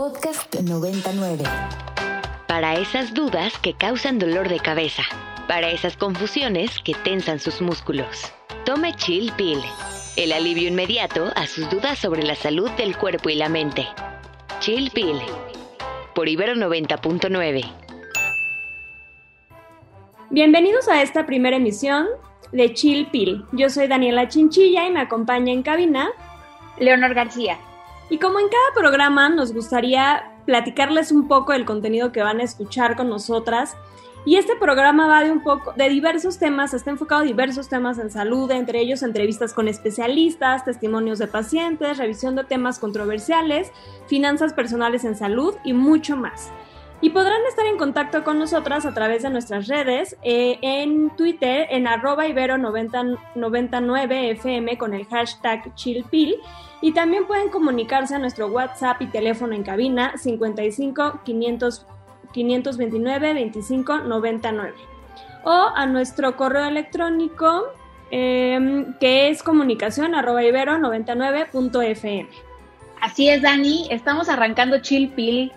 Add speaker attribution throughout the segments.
Speaker 1: Podcast 99.
Speaker 2: Para esas dudas que causan dolor de cabeza. Para esas confusiones que tensan sus músculos. Tome Chill Pill. El alivio inmediato a sus dudas sobre la salud del cuerpo y la mente. Chill Pill. Por Ibero 90.9.
Speaker 3: Bienvenidos a esta primera emisión de Chill Pill. Yo soy Daniela Chinchilla y me acompaña en cabina
Speaker 4: Leonor García.
Speaker 3: Y como en cada programa nos gustaría platicarles un poco del contenido que van a escuchar con nosotras. Y este programa va de un poco de diversos temas, está enfocado a diversos temas en salud, entre ellos entrevistas con especialistas, testimonios de pacientes, revisión de temas controversiales, finanzas personales en salud y mucho más. Y podrán estar en contacto con nosotras a través de nuestras redes, eh, en Twitter, en arroba ibero99fm con el hashtag chillpill. Y también pueden comunicarse a nuestro WhatsApp y teléfono en cabina 55 500, 529 25 99. O a nuestro correo electrónico em, que es comunicación arroba ibero99.fm.
Speaker 4: Así es, Dani. Estamos arrancando Chill Pill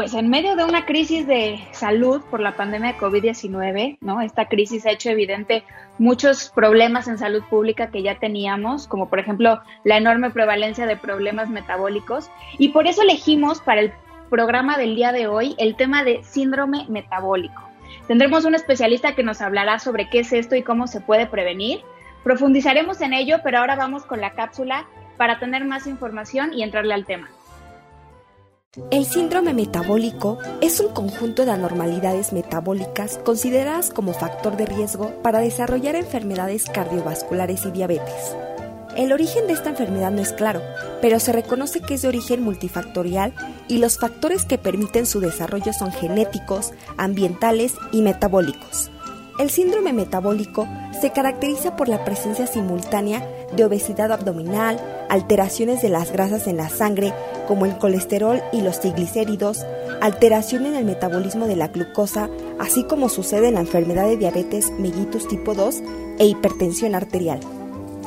Speaker 4: pues en medio de una crisis de salud por la pandemia de COVID-19, ¿no? Esta crisis ha hecho evidente muchos problemas en salud pública que ya teníamos, como por ejemplo la enorme prevalencia de problemas metabólicos, y por eso elegimos para el programa del día de hoy el tema de síndrome metabólico. Tendremos un especialista que nos hablará sobre qué es esto y cómo se puede prevenir. Profundizaremos en ello, pero ahora vamos con la cápsula para tener más información y entrarle al tema.
Speaker 5: El síndrome metabólico es un conjunto de anormalidades metabólicas consideradas como factor de riesgo para desarrollar enfermedades cardiovasculares y diabetes. El origen de esta enfermedad no es claro, pero se reconoce que es de origen multifactorial y los factores que permiten su desarrollo son genéticos, ambientales y metabólicos. El síndrome metabólico se caracteriza por la presencia simultánea de obesidad abdominal, alteraciones de las grasas en la sangre, como el colesterol y los triglicéridos, alteración en el metabolismo de la glucosa, así como sucede en la enfermedad de diabetes mellitus tipo 2 e hipertensión arterial.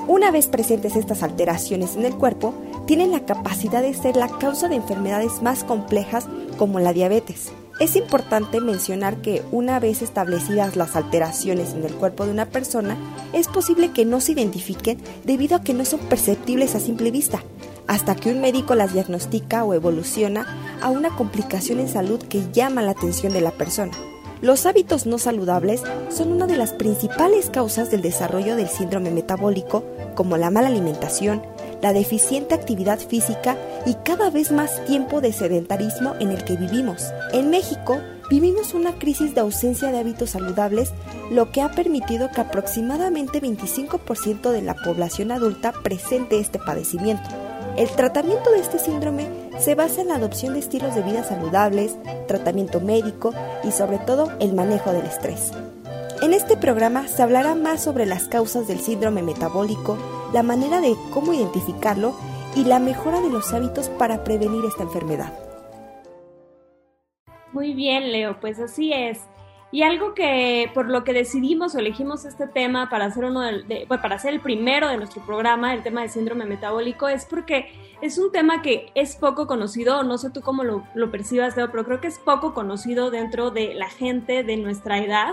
Speaker 5: Una vez presentes estas alteraciones en el cuerpo, tienen la capacidad de ser la causa de enfermedades más complejas como la diabetes. Es importante mencionar que una vez establecidas las alteraciones en el cuerpo de una persona, es posible que no se identifiquen debido a que no son perceptibles a simple vista, hasta que un médico las diagnostica o evoluciona a una complicación en salud que llama la atención de la persona. Los hábitos no saludables son una de las principales causas del desarrollo del síndrome metabólico, como la mala alimentación, la deficiente actividad física y cada vez más tiempo de sedentarismo en el que vivimos. En México, vivimos una crisis de ausencia de hábitos saludables, lo que ha permitido que aproximadamente 25% de la población adulta presente este padecimiento. El tratamiento de este síndrome se basa en la adopción de estilos de vida saludables, tratamiento médico y sobre todo el manejo del estrés. En este programa se hablará más sobre las causas del síndrome metabólico, la manera de cómo identificarlo y la mejora de los hábitos para prevenir esta enfermedad.
Speaker 3: Muy bien, Leo, pues así es. Y algo que por lo que decidimos o elegimos este tema para hacer uno de, para hacer el primero de nuestro programa, el tema del síndrome metabólico, es porque es un tema que es poco conocido, no sé tú cómo lo, lo percibas, Leo, pero creo que es poco conocido dentro de la gente de nuestra edad.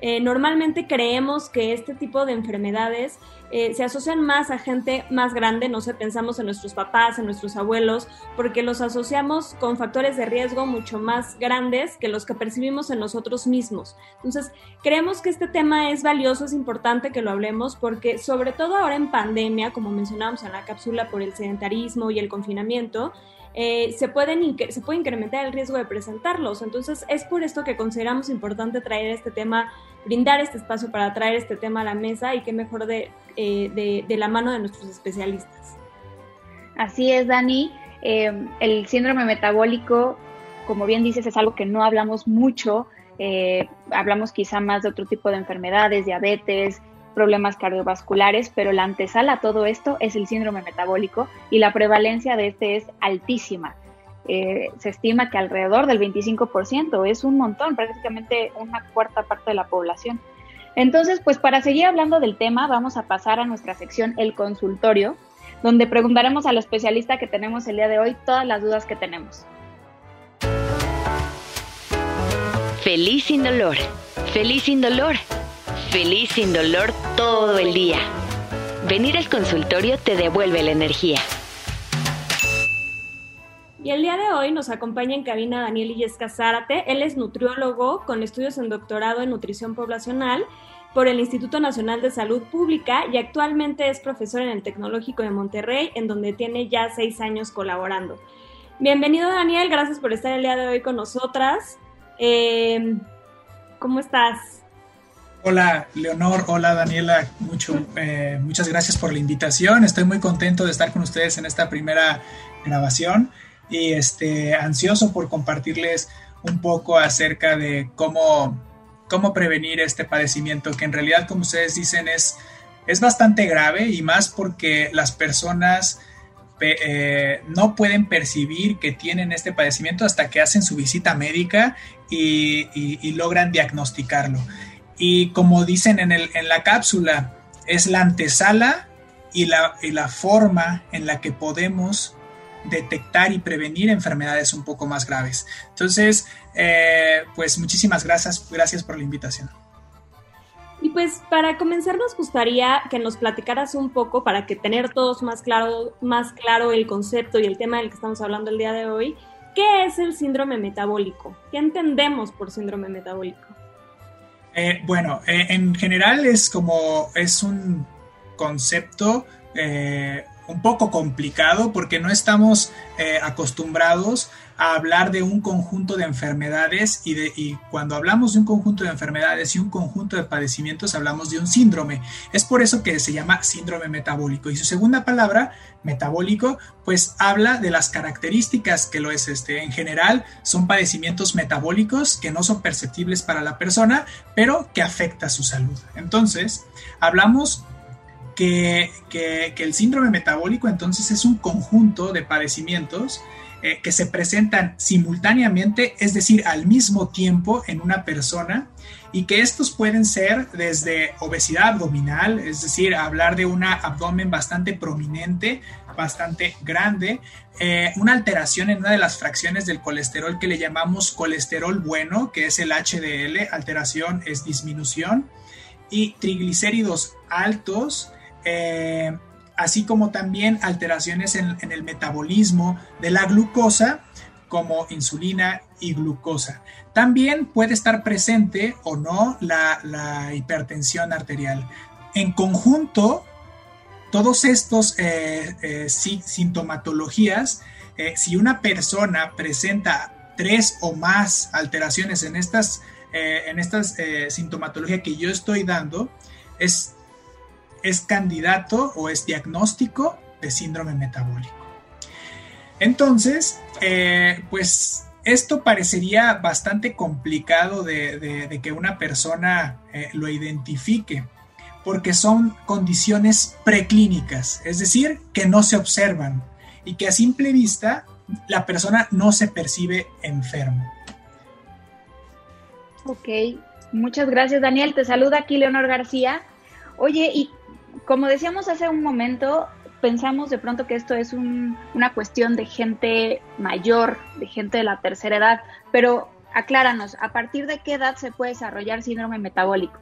Speaker 3: Eh, normalmente creemos que este tipo de enfermedades eh, se asocian más a gente más grande, no sé, pensamos en nuestros papás, en nuestros abuelos, porque los asociamos con factores de riesgo mucho más grandes que los que percibimos en nosotros mismos. Entonces, creemos que este tema es valioso, es importante que lo hablemos, porque sobre todo ahora en pandemia, como mencionábamos en la cápsula por el sedentarismo y el confinamiento, eh, se, pueden, se puede incrementar el riesgo de presentarlos. Entonces, es por esto que consideramos importante traer este tema, brindar este espacio para traer este tema a la mesa y qué mejor de, eh, de, la mano de nuestros especialistas.
Speaker 4: Así es, Dani. Eh, el síndrome metabólico, como bien dices, es algo que no hablamos mucho. hablamos quizá más de otro tipo de enfermedades, diabetes, problemas cardiovasculares, pero la antesala a todo esto es el síndrome metabólico y la prevalencia de este es altísima. Eh, se estima que alrededor del 25% es un montón, prácticamente una cuarta parte de la población. Entonces, pues para seguir hablando del tema, vamos a pasar a nuestra sección El consultorio, donde preguntaremos al especialista que tenemos el día de hoy todas las dudas que tenemos.
Speaker 2: Feliz sin dolor. Feliz sin dolor. Feliz sin dolor todo el día. Venir al consultorio te devuelve la energía.
Speaker 3: Y el día de hoy nos acompaña en cabina Daniel Illesca Zárate. Él es nutriólogo con estudios en doctorado en nutrición poblacional por el Instituto Nacional de Salud Pública y actualmente es profesor en el Tecnológico de Monterrey, en donde tiene ya seis años colaborando. Bienvenido Daniel, gracias por estar el día de hoy con nosotras. Em, ¿Cómo estás?
Speaker 6: Hola Leonor, hola Daniela, Mucho, eh, muchas gracias por la invitación. Estoy muy contento de estar con ustedes en esta primera grabación y este, ansioso por compartirles un poco acerca de cómo, cómo prevenir este padecimiento, que en realidad, como ustedes dicen, es, es bastante grave y más porque las personas eh, no pueden percibir que tienen este padecimiento hasta que hacen su visita médica y, logran diagnosticarlo. Y como dicen en, el, en la cápsula, es la antesala y la, y la forma en la que podemos detectar y prevenir enfermedades un poco más graves. Entonces, eh, pues muchísimas gracias, gracias por la invitación.
Speaker 3: Y pues para comenzar nos gustaría que nos platicaras un poco para que tener todos más claro, más claro el concepto y el tema del que estamos hablando el día de hoy. ¿Qué es el síndrome metabólico? ¿Qué entendemos por síndrome metabólico?
Speaker 6: Eh, bueno, eh, en general es como es un concepto un poco complicado porque no estamos eh, acostumbrados a hablar de un conjunto de enfermedades y, de, y cuando hablamos de un conjunto de enfermedades y un conjunto de padecimientos hablamos de un síndrome. Es por eso que se llama síndrome metabólico. Y su segunda palabra, metabólico, pues habla de las características que lo es este. En general son padecimientos metabólicos que no son perceptibles para la persona, pero que afecta su salud. Entonces, hablamos que, el síndrome metabólico entonces es un conjunto de padecimientos eh, que se presentan simultáneamente, es decir, al mismo tiempo en una persona y que estos pueden ser desde obesidad abdominal, es decir, hablar de un abdomen bastante prominente, bastante grande, eh, una alteración en una de las fracciones del colesterol que le llamamos colesterol bueno, que es el HDL, alteración es disminución, y triglicéridos altos, eh, así como también alteraciones en, el metabolismo de la glucosa, como insulina y glucosa. También puede estar presente o no la, hipertensión arterial. En conjunto, todos estos eh, eh, sintomatologías, si una persona presenta tres o más alteraciones en estas, en estas sintomatologías que yo estoy dando, es es candidato o es diagnóstico de síndrome metabólico. Entonces, eh, pues esto parecería bastante complicado de, que una persona eh, lo identifique, porque son condiciones preclínicas, es decir, que no se observan y que a simple vista la persona no se percibe enfermo.
Speaker 4: Ok, muchas gracias Daniel. Te saluda aquí Leonor García. Oye, ¿y como decíamos hace un momento, pensamos de pronto que esto es una cuestión de gente mayor, de gente de la tercera edad, pero acláranos, ¿a partir de qué edad se puede desarrollar síndrome metabólico?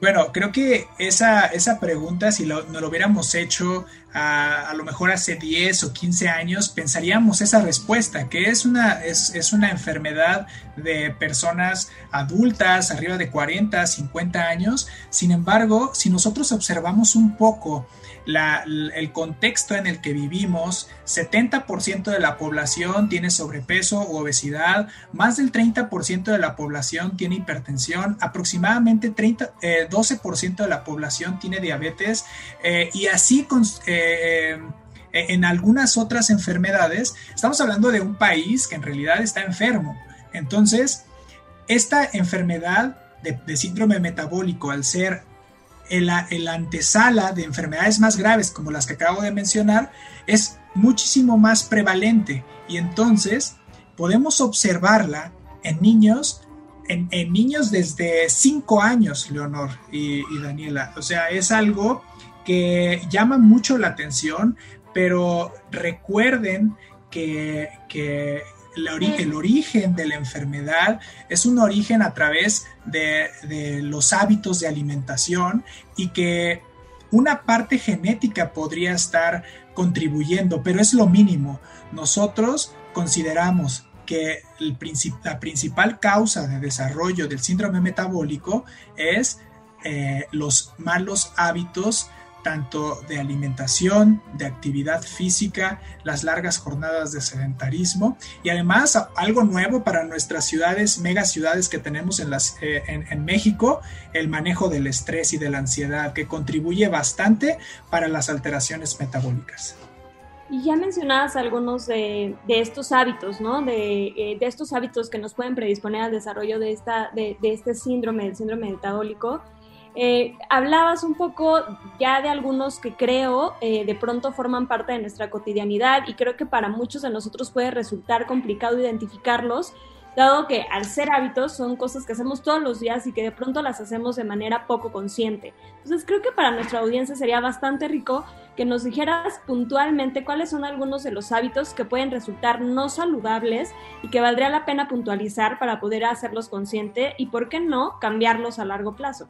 Speaker 6: Bueno, creo que esa, esa pregunta, si lo, no lo hubiéramos hecho a, lo mejor hace 10 o 15 años, pensaríamos esa respuesta, que es una, es, es una enfermedad de personas adultas, arriba de 40, 50 años. Sin embargo, si nosotros observamos un poco el contexto en el que vivimos, 70% de la población tiene sobrepeso u obesidad, más del 30% de la población tiene hipertensión, aproximadamente 30, 12% eh, de la población tiene diabetes eh, y así eh, en algunas otras enfermedades, estamos hablando de un país que en realidad está enfermo. Entonces, esta enfermedad de, síndrome metabólico, al ser el, la antesala de enfermedades más graves como las que acabo de mencionar es muchísimo más prevalente y entonces podemos observarla en niños, en, niños desde 5 años, Leonor y, Daniela. O sea, es algo que llama mucho la atención, pero recuerden que, el, origen de la enfermedad es un origen a través de, los hábitos de alimentación y que una parte genética podría estar contribuyendo, pero es lo mínimo. Nosotros consideramos que la principal causa de desarrollo del síndrome metabólico es eh, los malos hábitos tanto de alimentación, de actividad física, las largas jornadas de sedentarismo y además algo nuevo para nuestras ciudades, megaciudades que tenemos eh, en, México, el manejo del estrés y de la ansiedad que contribuye bastante para las alteraciones metabólicas.
Speaker 3: Y ya mencionabas algunos de, estos hábitos, ¿no? Eh, de, estos hábitos que nos pueden predisponer al desarrollo de, esta, de este síndrome, del síndrome metabólico. Eh, hablabas un poco ya de algunos que creo eh, de pronto forman parte de nuestra cotidianidad y creo que para muchos de nosotros puede resultar complicado identificarlos, dado que al ser hábitos son cosas que hacemos todos los días y que de pronto las hacemos de manera poco consciente. Entonces creo que para nuestra audiencia sería bastante rico que nos dijeras puntualmente cuáles son algunos de los hábitos que pueden resultar no saludables y que valdría la pena puntualizar para poder hacerlos consciente y, por qué no, cambiarlos a largo plazo.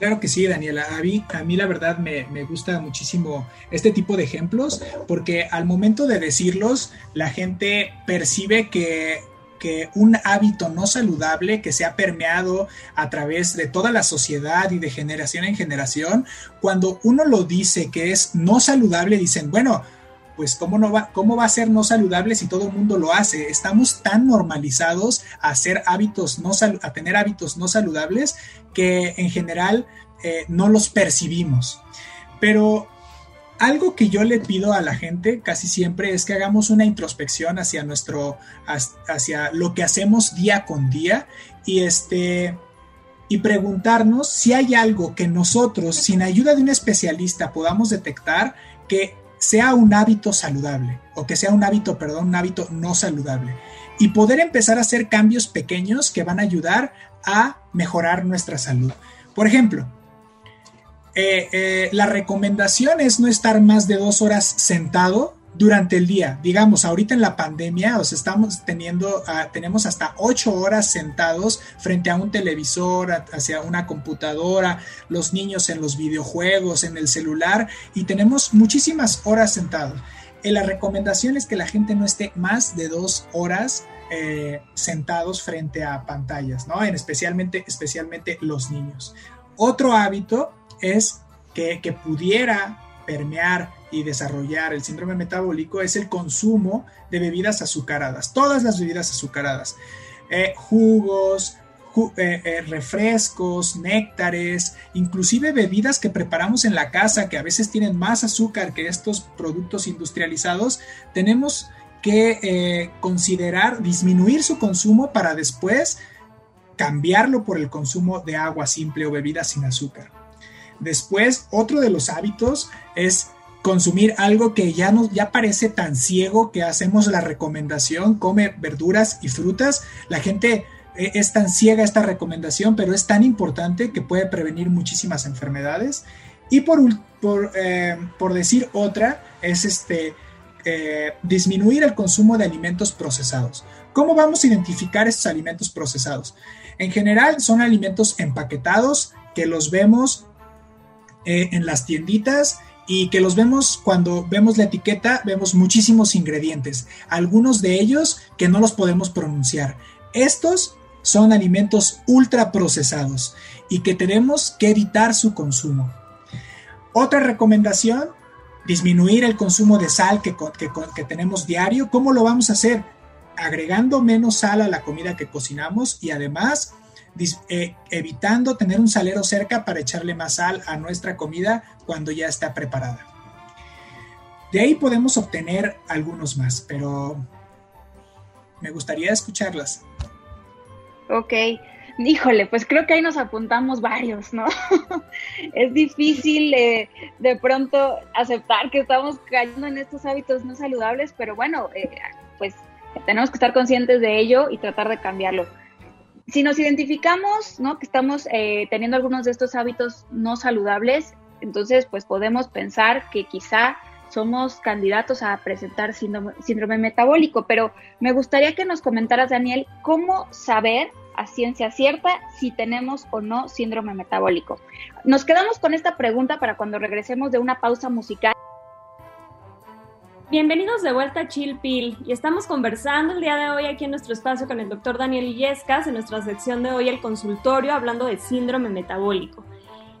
Speaker 6: Claro que sí, Daniela. A mí, a mí la verdad me, gusta muchísimo este tipo de ejemplos porque al momento de decirlos, la gente percibe que, que un hábito no saludable que se ha permeado a través de toda la sociedad y de generación en generación, cuando uno lo dice que es no saludable, dicen, bueno, pues ¿cómo, no va, ¿cómo va a ser no saludable si todo el mundo lo hace? Estamos tan normalizados a hacer hábitos no a tener hábitos no saludables que en general eh, no los percibimos. Pero algo que yo le pido a la gente casi siempre es que hagamos una introspección hacia nuestro, hacia lo que hacemos día con día y este y preguntarnos si hay algo que nosotros, sin ayuda de un especialista, podamos detectar que sea un hábito saludable o que sea un hábito, perdón, un hábito no saludable y poder empezar a hacer cambios pequeños que van a ayudar a mejorar nuestra salud. Por ejemplo, eh, eh, la recomendación es no estar más de dos horas sentado durante el día. Digamos, ahorita en la pandemia, os estamos teniendo, ah, tenemos hasta ocho horas sentados frente a un televisor, hacia una computadora, los niños en los videojuegos, en el celular, y tenemos muchísimas horas sentados. Eh, la recomendación es que la gente no esté más de dos horas eh, sentados frente a pantallas, ¿no? En especialmente, especialmente los niños. Otro hábito es que, que pudiera permear y desarrollar el síndrome metabólico es el consumo de bebidas azucaradas, todas las bebidas azucaradas, eh, jugos, eh, eh, refrescos, néctares, inclusive bebidas que preparamos en la casa que a veces tienen más azúcar que estos productos industrializados, tenemos que considerar disminuir su consumo para después cambiarlo por el consumo de agua simple o bebidas sin azúcar. Después, otro de los hábitos es consumir algo que ya nos ya parece tan ciego que hacemos la recomendación, come verduras y frutas. La gente eh, es tan ciega esta recomendación, pero es tan importante que puede prevenir muchísimas enfermedades. Y por, por, eh, por decir otra, es este, eh, disminuir el consumo de alimentos procesados. ¿Cómo vamos a identificar estos alimentos procesados? En general son alimentos empaquetados que los vemos en las tienditas y que los vemos cuando vemos la etiqueta, vemos muchísimos ingredientes, algunos de ellos que no los podemos pronunciar. Estos son alimentos ultraprocesados y que tenemos que evitar su consumo. Otra recomendación, disminuir el consumo de sal que, que, tenemos diario. ¿Cómo lo vamos a hacer? Agregando menos sal a la comida que cocinamos y además eh, evitando tener un salero cerca para echarle más sal a nuestra comida cuando ya está preparada. De ahí podemos obtener algunos más, pero me gustaría escucharlas.
Speaker 4: Ok, híjole, pues creo que ahí nos apuntamos varios, ¿no? es difícil eh, de pronto aceptar que estamos cayendo en estos hábitos no saludables, pero bueno, eh, pues tenemos que estar conscientes de ello y tratar de cambiarlo si nos identificamos, ¿no? Que estamos eh, teniendo algunos de estos hábitos no saludables, entonces pues podemos pensar que quizá somos candidatos a presentar síndrome, metabólico, pero me gustaría que nos comentaras, Daniel, cómo saber a ciencia cierta si tenemos o no síndrome metabólico. Nos quedamos con esta pregunta para cuando regresemos de una pausa musical.
Speaker 3: Bienvenidos de vuelta a Chill Pill y estamos conversando el día de hoy aquí en nuestro espacio con el doctor Daniel Illescas en nuestra sección de hoy el consultorio hablando de síndrome metabólico.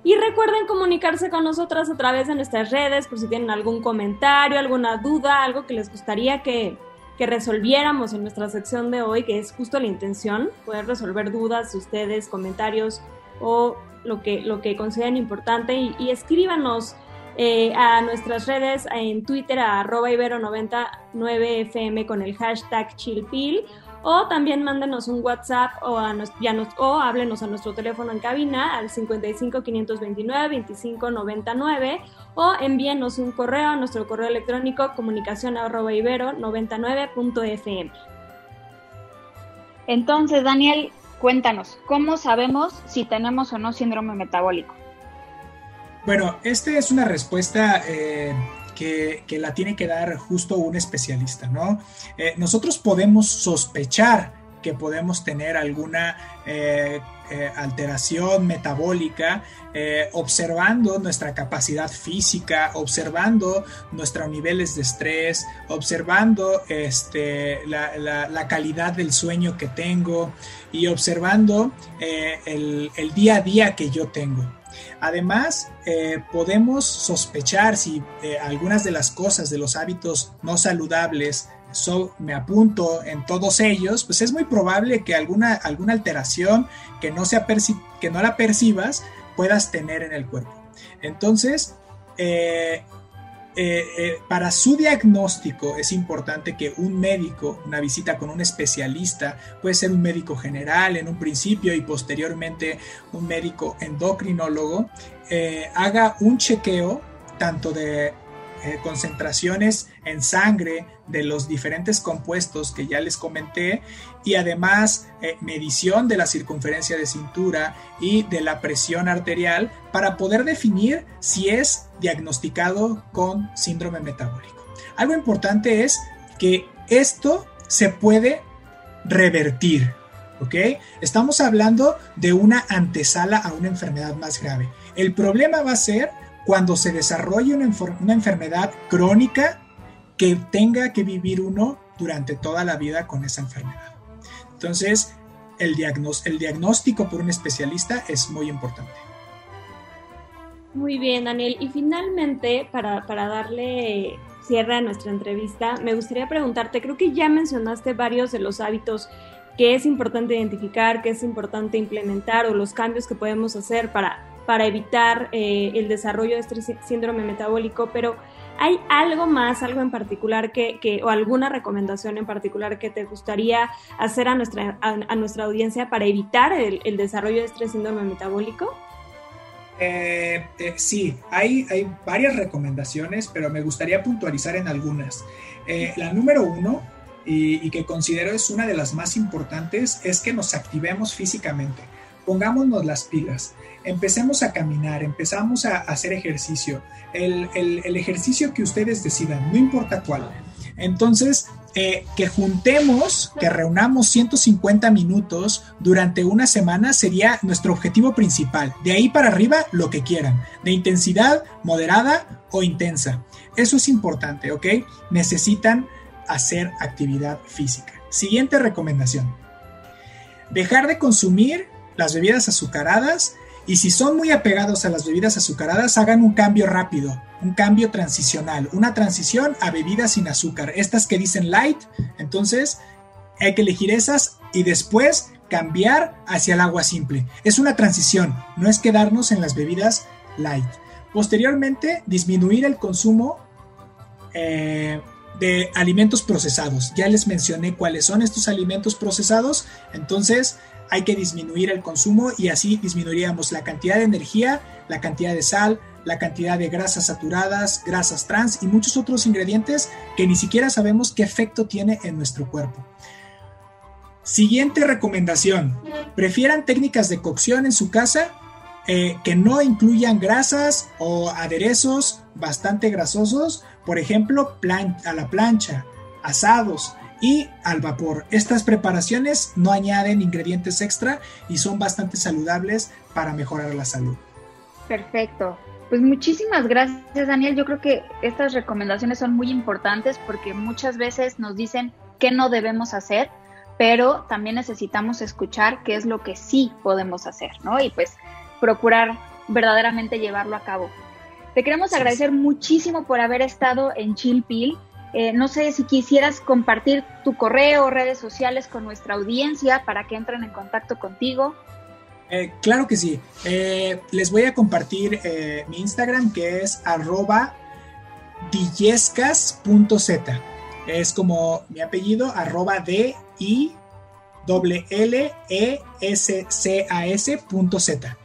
Speaker 3: Y recuerden comunicarse con nosotras a través de nuestras redes por si tienen algún comentario, alguna duda, algo que les gustaría que, resolviéramos en nuestra sección de hoy, que es justo la intención, poder resolver dudas de ustedes, comentarios o lo que, lo que consideren importante y, escríbanos eh, a nuestras redes en Twitter a arroba ibero99fm con el hashtag chillpill o también mándenos un WhatsApp o, a o háblenos a nuestro teléfono en cabina al 55 529 25 99 o envíenos un correo a nuestro correo electrónico comunicación arroba ibero 99.fm.
Speaker 4: Entonces, Daniel, cuéntanos, ¿cómo sabemos si tenemos o no síndrome metabólico?
Speaker 6: Bueno, esta es una respuesta eh, que, la tiene que dar justo un especialista, ¿no? Eh, nosotros podemos sospechar que podemos tener alguna eh, alteración metabólica observando nuestra capacidad física, observando nuestros niveles de estrés, observando este, la, calidad del sueño que tengo y observando el, el día a día que yo tengo. Además, eh, podemos sospechar si eh, algunas de las cosas de los hábitos no saludables me apunto en todos ellos, pues es muy probable que alguna, alguna alteración que no, que no la percibas puedas tener en el cuerpo. Entonces, eh, eh, eh, para su diagnóstico es importante que un médico, una visita con un especialista, puede ser un médico general en un principio y posteriormente un médico endocrinólogo, eh, haga un chequeo tanto de eh, concentraciones en sangre de los diferentes compuestos que ya les comenté y además eh, medición de la circunferencia de cintura y de la presión arterial para poder definir si es diagnosticado con síndrome metabólico. Algo importante es que esto se puede revertir, ¿ok? Estamos hablando de una antesala a una enfermedad más grave. El problema va a ser cuando se desarrolle una, enfermedad crónica que tenga que vivir uno durante toda la vida con esa enfermedad. Entonces, el, diagnóstico por un especialista es muy importante.
Speaker 3: Muy bien, Daniel. Y finalmente, para darle cierre a nuestra entrevista, me gustaría preguntarte, creo que ya mencionaste varios de los hábitos que es importante identificar, que es importante implementar o los cambios que podemos hacer para para evitar eh, el desarrollo de este síndrome metabólico, pero ¿hay algo más, algo en particular que, o alguna recomendación en particular que te gustaría hacer a nuestra, a, nuestra audiencia para evitar el, desarrollo de este síndrome metabólico?
Speaker 6: Eh, eh, sí, hay, hay, varias recomendaciones, pero me gustaría puntualizar en algunas. la número uno, y, que considero es una de las más importantes, es que nos activemos físicamente. Pongámonos las pilas empecemos a caminar, empezamos a hacer ejercicio, el, ejercicio que ustedes decidan, no importa cuál. Entonces, eh, que juntemos, que reunamos 150 minutos durante una semana sería nuestro objetivo principal. De ahí para arriba, lo que quieran, de intensidad moderada o intensa. Eso es importante, ¿ok? Necesitan hacer actividad física. Siguiente recomendación. Dejar de consumir las bebidas azucaradas y si son muy apegados a las bebidas azucaradas, hagan un cambio rápido, un cambio transicional, una transición a bebidas sin azúcar. Estas que dicen light, entonces hay que elegir esas y después cambiar hacia el agua simple. Es una transición, no es quedarnos en las bebidas light. Posteriormente, disminuir el consumo eh, de alimentos procesados. Ya les mencioné cuáles son estos alimentos procesados, entonces hay que disminuir el consumo y así disminuiríamos la cantidad de energía, la cantidad de sal, la cantidad de grasas saturadas, grasas trans y muchos otros ingredientes que ni siquiera sabemos qué efecto tiene en nuestro cuerpo. Siguiente recomendación. Prefieran técnicas de cocción en su casa eh, que no incluyan grasas o aderezos bastante grasosos, por ejemplo, a la plancha, asados y al vapor. Estas preparaciones no añaden ingredientes extra y son bastante saludables para mejorar la salud.
Speaker 4: Perfecto. Pues muchísimas gracias, Daniel. Yo creo que estas recomendaciones son muy importantes porque muchas veces nos dicen qué no debemos hacer, pero también necesitamos escuchar qué es lo que sí podemos hacer, ¿no? Y pues procurar verdaderamente llevarlo a cabo. Te queremos agradecer muchísimo por haber estado en Chilpil. Eh, no sé si quisieras compartir tu correo o redes sociales con nuestra audiencia para que entren en contacto contigo.
Speaker 6: Eh, claro que sí. Eh, les voy a compartir eh, mi Instagram que es arroba dillescas.z. Es como mi apellido, arroba d i w l e s c a s z.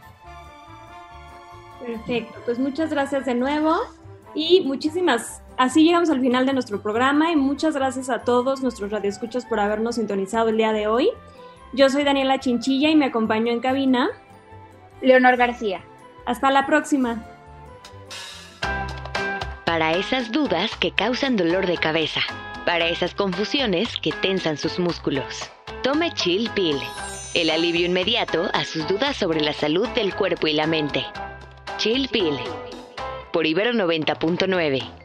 Speaker 3: Perfecto, pues muchas gracias de nuevo y muchísimas Así llegamos al final de nuestro programa y muchas gracias a todos nuestros radioescuchas por habernos sintonizado el día de hoy. Yo soy Daniela Chinchilla y me acompaño en cabina
Speaker 4: Leonor García.
Speaker 3: Hasta la próxima.
Speaker 2: Para esas dudas que causan dolor de cabeza, para esas confusiones que tensan sus músculos, tome Chill Pill, el alivio inmediato a sus dudas sobre la salud del cuerpo y la mente. Chill Pill, por Ibero 90.9